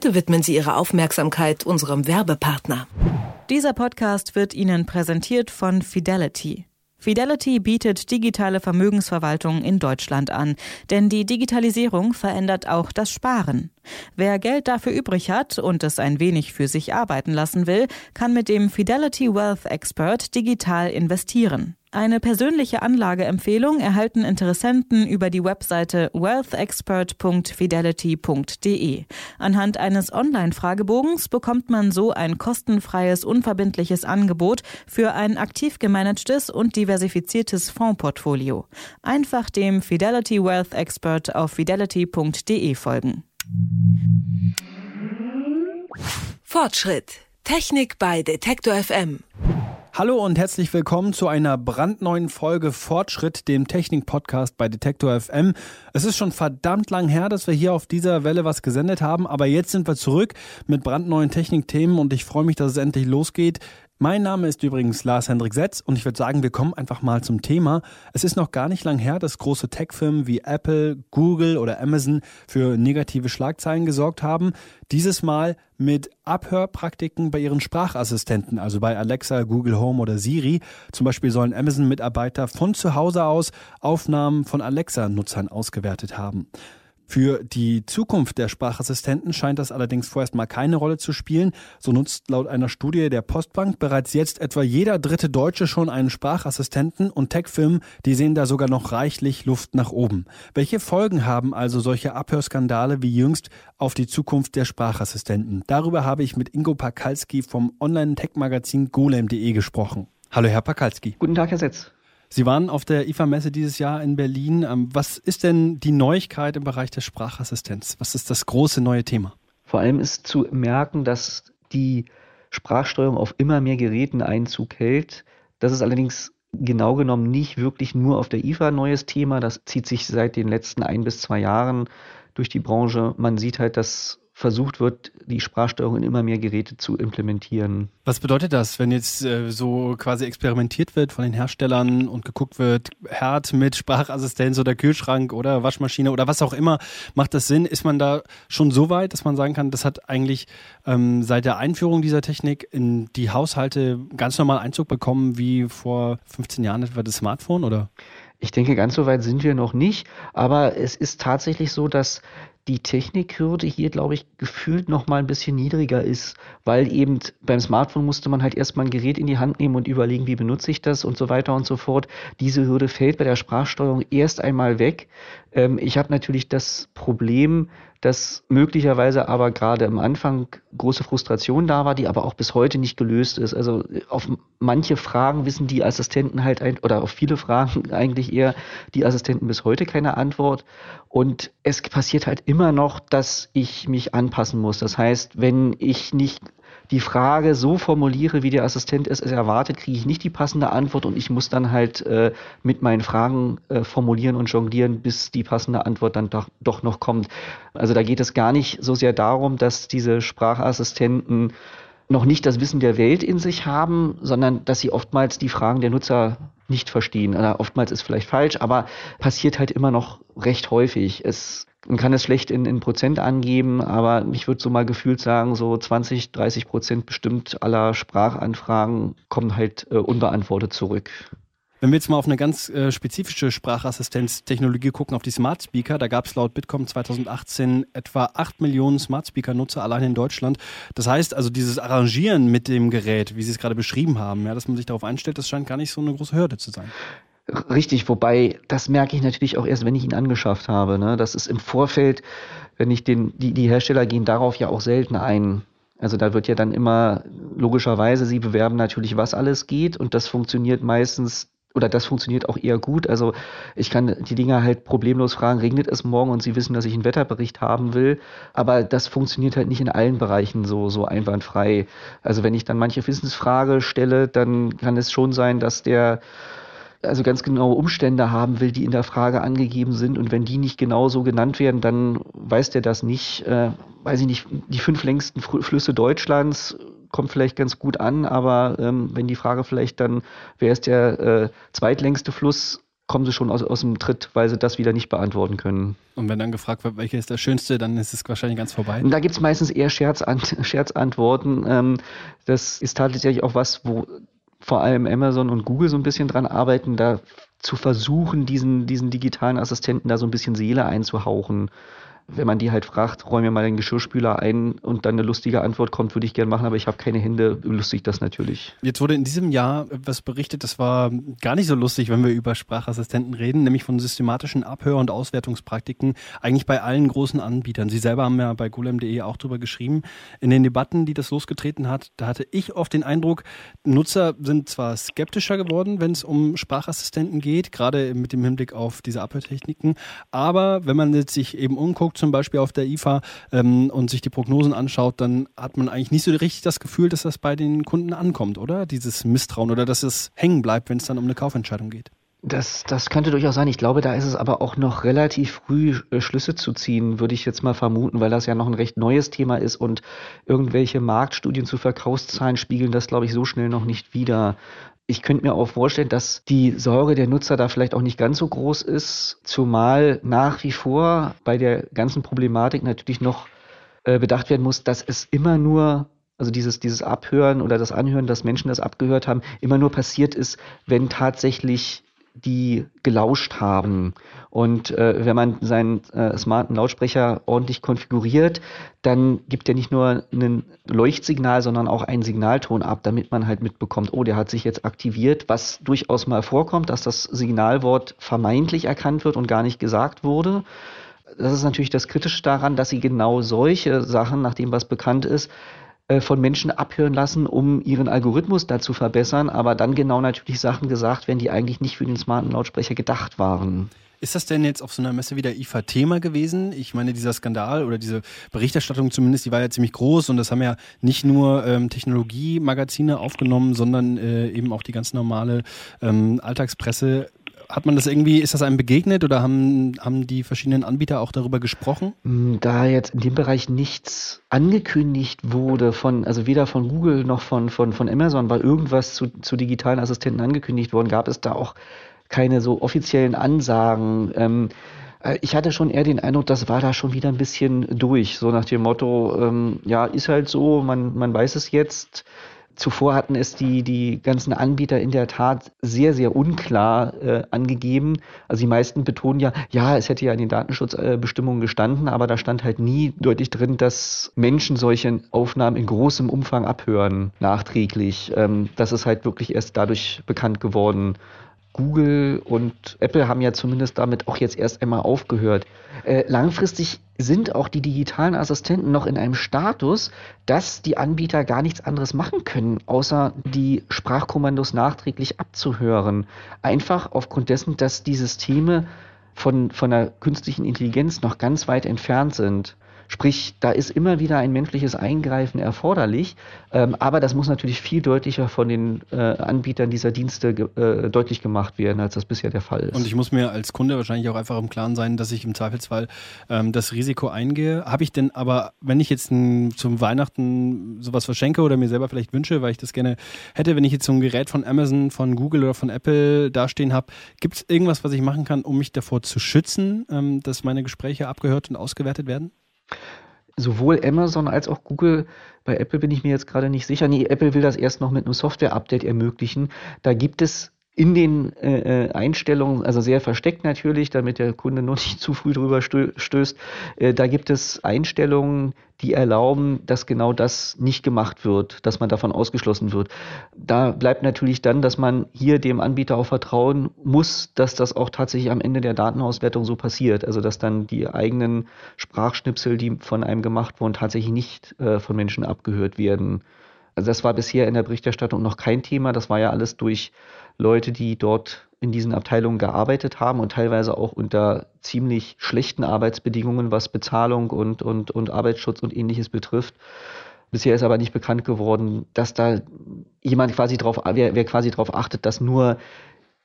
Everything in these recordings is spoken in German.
Bitte widmen Sie Ihre Aufmerksamkeit unserem Werbepartner. Dieser Podcast wird Ihnen präsentiert von Fidelity. Fidelity bietet digitale Vermögensverwaltung in Deutschland an, denn die Digitalisierung verändert auch das Sparen. Wer Geld dafür übrig hat und es ein wenig für sich arbeiten lassen will, kann mit dem Fidelity Wealth Expert digital investieren. Eine persönliche Anlageempfehlung erhalten Interessenten über die Webseite wealthexpert.fidelity.de. Anhand eines Online-Fragebogens bekommt man so ein kostenfreies, unverbindliches Angebot für ein aktiv gemanagtes und diversifiziertes Fondsportfolio. Einfach dem Fidelity Wealth Expert auf fidelity.de folgen. Fortschritt. Technik bei Detektor FM. Hallo und herzlich willkommen zu einer brandneuen Folge Fortschritt, dem Technik-Podcast bei Detektor FM. Es ist schon verdammt lang her, dass wir hier auf dieser Welle was gesendet haben, aber jetzt sind wir zurück mit brandneuen Technikthemen und ich freue mich, dass es endlich losgeht. Mein Name ist übrigens Lars Hendrik Setz und ich würde sagen, wir kommen einfach mal zum Thema. Es ist noch gar nicht lang her, dass große Tech-Firmen wie Apple, Google oder Amazon für negative Schlagzeilen gesorgt haben. Dieses Mal mit Abhörpraktiken bei ihren Sprachassistenten, also bei Alexa, Google Home oder Siri. Zum Beispiel sollen Amazon-Mitarbeiter von zu Hause aus Aufnahmen von Alexa-Nutzern ausgewertet haben. Für die Zukunft der Sprachassistenten scheint das allerdings vorerst mal keine Rolle zu spielen. So nutzt laut einer Studie der Postbank bereits jetzt etwa jeder dritte Deutsche schon einen Sprachassistenten und Tech-Firmen, die sehen da sogar noch reichlich Luft nach oben. Welche Folgen haben also solche Abhörskandale wie jüngst auf die Zukunft der Sprachassistenten? Darüber habe ich mit Ingo Pakalski vom Online-Tech-Magazin golem.de gesprochen. Hallo, Herr Pakalski. Guten Tag, Herr Setz. Sie waren auf der IFA-Messe dieses Jahr in Berlin. Ähm, was ist denn die Neuigkeit im Bereich der Sprachassistenz? Was ist das große neue Thema? Vor allem ist zu merken, dass die Sprachsteuerung auf immer mehr Geräten Einzug hält. Das ist allerdings genau genommen nicht wirklich nur auf der IFA ein neues Thema. Das zieht sich seit den letzten ein bis zwei Jahren durch die Branche. Man sieht halt, dass versucht wird, die Sprachsteuerung in immer mehr Geräte zu implementieren. Was bedeutet das, wenn jetzt äh, so quasi experimentiert wird von den Herstellern und geguckt wird, Herd mit Sprachassistenz oder Kühlschrank oder Waschmaschine oder was auch immer, macht das Sinn? Ist man da schon so weit, dass man sagen kann, das hat eigentlich ähm, seit der Einführung dieser Technik in die Haushalte ganz normal Einzug bekommen wie vor 15 Jahren etwa das Smartphone oder? Ich denke, ganz so weit sind wir noch nicht, aber es ist tatsächlich so, dass die Technikhürde hier, glaube ich, gefühlt noch mal ein bisschen niedriger ist, weil eben beim Smartphone musste man halt erstmal ein Gerät in die Hand nehmen und überlegen, wie benutze ich das und so weiter und so fort. Diese Hürde fällt bei der Sprachsteuerung erst einmal weg. Ähm, ich habe natürlich das Problem, dass möglicherweise aber gerade am Anfang große Frustration da war, die aber auch bis heute nicht gelöst ist. Also auf manche Fragen wissen die Assistenten halt ein, oder auf viele Fragen eigentlich eher die Assistenten bis heute keine Antwort. Und es passiert halt immer noch, dass ich mich anpassen muss. Das heißt, wenn ich nicht die Frage so formuliere, wie der Assistent es erwartet, kriege ich nicht die passende Antwort und ich muss dann halt äh, mit meinen Fragen äh, formulieren und jonglieren, bis die passende Antwort dann doch, doch noch kommt. Also da geht es gar nicht so sehr darum, dass diese Sprachassistenten noch nicht das Wissen der Welt in sich haben, sondern dass sie oftmals die Fragen der Nutzer nicht verstehen. Oder oftmals ist vielleicht falsch, aber passiert halt immer noch recht häufig. Es man kann es schlecht in, in Prozent angeben, aber ich würde so mal gefühlt sagen, so 20, 30 Prozent bestimmt aller Sprachanfragen kommen halt äh, unbeantwortet zurück. Wenn wir jetzt mal auf eine ganz äh, spezifische Sprachassistenztechnologie gucken, auf die Smart Speaker, da gab es laut Bitkom 2018 etwa 8 Millionen Smart Speaker-Nutzer allein in Deutschland. Das heißt also, dieses Arrangieren mit dem Gerät, wie Sie es gerade beschrieben haben, ja, dass man sich darauf einstellt, das scheint gar nicht so eine große Hürde zu sein. Richtig, wobei das merke ich natürlich auch erst, wenn ich ihn angeschafft habe. Ne? Das ist im Vorfeld, wenn ich den, die, die Hersteller gehen darauf ja auch selten ein. Also da wird ja dann immer logischerweise, sie bewerben natürlich, was alles geht und das funktioniert meistens oder das funktioniert auch eher gut. Also ich kann die Dinger halt problemlos fragen, regnet es morgen und sie wissen, dass ich einen Wetterbericht haben will. Aber das funktioniert halt nicht in allen Bereichen so, so einwandfrei. Also wenn ich dann manche Wissensfrage stelle, dann kann es schon sein, dass der also ganz genaue Umstände haben will, die in der Frage angegeben sind. Und wenn die nicht genau so genannt werden, dann weiß der das nicht. Äh, weiß ich nicht, die fünf längsten Flüsse Deutschlands kommt vielleicht ganz gut an, aber ähm, wenn die Frage vielleicht dann, wer ist der äh, zweitlängste Fluss kommen sie schon aus, aus dem Tritt, weil sie das wieder nicht beantworten können. Und wenn dann gefragt wird, welche ist das Schönste, dann ist es wahrscheinlich ganz vorbei. Und da gibt es meistens eher Scherzant Scherzantworten. Ähm, das ist tatsächlich auch was, wo vor allem Amazon und Google so ein bisschen dran arbeiten, da zu versuchen, diesen, diesen digitalen Assistenten da so ein bisschen Seele einzuhauchen wenn man die halt fragt, räum mir mal den Geschirrspüler ein und dann eine lustige Antwort kommt, würde ich gerne machen, aber ich habe keine Hände, lustig das natürlich. Jetzt wurde in diesem Jahr was berichtet, das war gar nicht so lustig, wenn wir über Sprachassistenten reden, nämlich von systematischen Abhör- und Auswertungspraktiken, eigentlich bei allen großen Anbietern. Sie selber haben ja bei golem.de auch drüber geschrieben. In den Debatten, die das losgetreten hat, da hatte ich oft den Eindruck, Nutzer sind zwar skeptischer geworden, wenn es um Sprachassistenten geht, gerade mit dem Hinblick auf diese Abhörtechniken, aber wenn man jetzt sich eben umguckt, zum Beispiel auf der IFA ähm, und sich die Prognosen anschaut, dann hat man eigentlich nicht so richtig das Gefühl, dass das bei den Kunden ankommt, oder? Dieses Misstrauen oder dass es hängen bleibt, wenn es dann um eine Kaufentscheidung geht. Das, das könnte durchaus sein. Ich glaube, da ist es aber auch noch relativ früh äh, Schlüsse zu ziehen, würde ich jetzt mal vermuten, weil das ja noch ein recht neues Thema ist und irgendwelche Marktstudien zu Verkaufszahlen spiegeln das, glaube ich, so schnell noch nicht wieder. Ich könnte mir auch vorstellen, dass die Sorge der Nutzer da vielleicht auch nicht ganz so groß ist, zumal nach wie vor bei der ganzen Problematik natürlich noch äh, bedacht werden muss, dass es immer nur also dieses, dieses Abhören oder das Anhören, dass Menschen das abgehört haben, immer nur passiert ist, wenn tatsächlich die gelauscht haben. Und äh, wenn man seinen äh, smarten Lautsprecher ordentlich konfiguriert, dann gibt er nicht nur ein Leuchtsignal, sondern auch einen Signalton ab, damit man halt mitbekommt, oh, der hat sich jetzt aktiviert, was durchaus mal vorkommt, dass das Signalwort vermeintlich erkannt wird und gar nicht gesagt wurde. Das ist natürlich das Kritische daran, dass sie genau solche Sachen, nach dem was bekannt ist, von Menschen abhören lassen, um ihren Algorithmus da zu verbessern, aber dann genau natürlich Sachen gesagt werden, die eigentlich nicht für den smarten Lautsprecher gedacht waren. Ist das denn jetzt auf so einer Messe wieder IFA Thema gewesen? Ich meine, dieser Skandal oder diese Berichterstattung zumindest, die war ja ziemlich groß und das haben ja nicht nur ähm, Technologiemagazine aufgenommen, sondern äh, eben auch die ganz normale ähm, Alltagspresse hat man das irgendwie, ist das einem begegnet oder haben, haben die verschiedenen Anbieter auch darüber gesprochen? Mm, da jetzt in dem Bereich nichts angekündigt wurde, von, also weder von Google noch von, von, von Amazon, war irgendwas zu, zu digitalen Assistenten angekündigt worden, gab es da auch keine so offiziellen Ansagen. Ähm, äh, ich hatte schon eher den Eindruck, das war da schon wieder ein bisschen durch, so nach dem Motto, ähm, ja, ist halt so, man, man weiß es jetzt Zuvor hatten es die, die ganzen Anbieter in der Tat sehr, sehr unklar äh, angegeben. Also die meisten betonen ja, ja, es hätte ja in den Datenschutzbestimmungen gestanden, aber da stand halt nie deutlich drin, dass Menschen solche Aufnahmen in großem Umfang abhören, nachträglich. Ähm, das ist halt wirklich erst dadurch bekannt geworden. Google und Apple haben ja zumindest damit auch jetzt erst einmal aufgehört. Äh, langfristig sind auch die digitalen Assistenten noch in einem Status, dass die Anbieter gar nichts anderes machen können, außer die Sprachkommandos nachträglich abzuhören. Einfach aufgrund dessen, dass die Systeme von, von der künstlichen Intelligenz noch ganz weit entfernt sind. Sprich, da ist immer wieder ein menschliches Eingreifen erforderlich, ähm, aber das muss natürlich viel deutlicher von den äh, Anbietern dieser Dienste äh, deutlich gemacht werden, als das bisher der Fall ist. Und ich muss mir als Kunde wahrscheinlich auch einfach im Klaren sein, dass ich im Zweifelsfall ähm, das Risiko eingehe. Habe ich denn aber, wenn ich jetzt ein, zum Weihnachten sowas verschenke oder mir selber vielleicht wünsche, weil ich das gerne hätte, wenn ich jetzt so ein Gerät von Amazon, von Google oder von Apple dastehen habe, gibt es irgendwas, was ich machen kann, um mich davor zu schützen, ähm, dass meine Gespräche abgehört und ausgewertet werden? Sowohl Amazon als auch Google, bei Apple bin ich mir jetzt gerade nicht sicher. Nee, Apple will das erst noch mit einem Software-Update ermöglichen. Da gibt es in den äh, äh, Einstellungen, also sehr versteckt natürlich, damit der Kunde nur nicht zu früh drüber stößt, äh, da gibt es Einstellungen, die erlauben, dass genau das nicht gemacht wird, dass man davon ausgeschlossen wird. Da bleibt natürlich dann, dass man hier dem Anbieter auch vertrauen muss, dass das auch tatsächlich am Ende der Datenauswertung so passiert. Also dass dann die eigenen Sprachschnipsel, die von einem gemacht wurden, tatsächlich nicht äh, von Menschen abgehört werden. Also das war bisher in der Berichterstattung noch kein Thema. Das war ja alles durch Leute, die dort in diesen Abteilungen gearbeitet haben und teilweise auch unter ziemlich schlechten Arbeitsbedingungen, was Bezahlung und, und, und Arbeitsschutz und ähnliches betrifft. Bisher ist aber nicht bekannt geworden, dass da jemand quasi drauf, wer, wer quasi darauf achtet, dass nur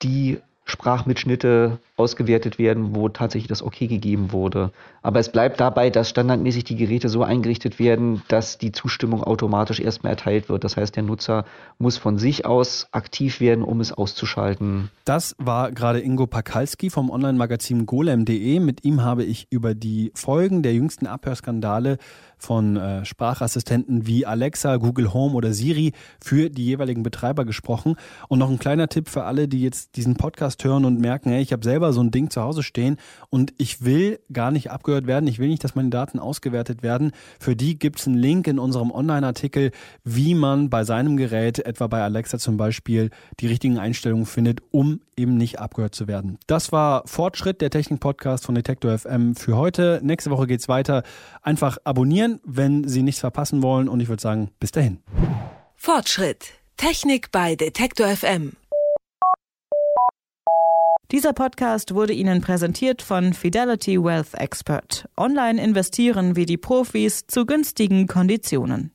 die Sprachmitschnitte ausgewertet werden, wo tatsächlich das Okay gegeben wurde. Aber es bleibt dabei, dass standardmäßig die Geräte so eingerichtet werden, dass die Zustimmung automatisch erstmal erteilt wird. Das heißt, der Nutzer muss von sich aus aktiv werden, um es auszuschalten. Das war gerade Ingo Pakalski vom Online-Magazin golem.de. Mit ihm habe ich über die Folgen der jüngsten Abhörskandale von äh, Sprachassistenten wie Alexa, Google Home oder Siri für die jeweiligen Betreiber gesprochen. Und noch ein kleiner Tipp für alle, die jetzt diesen Podcast hören und merken, hey, ich habe selber so ein Ding zu Hause stehen und ich will gar nicht abgehört werden, ich will nicht, dass meine Daten ausgewertet werden. Für die gibt es einen Link in unserem Online-Artikel, wie man bei seinem Gerät, etwa bei Alexa zum Beispiel, die richtigen Einstellungen findet, um eben nicht abgehört zu werden. Das war Fortschritt, der Technik-Podcast von Detektor FM für heute. Nächste Woche geht's weiter. Einfach abonnieren, wenn Sie nichts verpassen wollen. Und ich würde sagen, bis dahin. Fortschritt. Technik bei Detektor FM. Dieser Podcast wurde Ihnen präsentiert von Fidelity Wealth Expert. Online investieren wie die Profis zu günstigen Konditionen.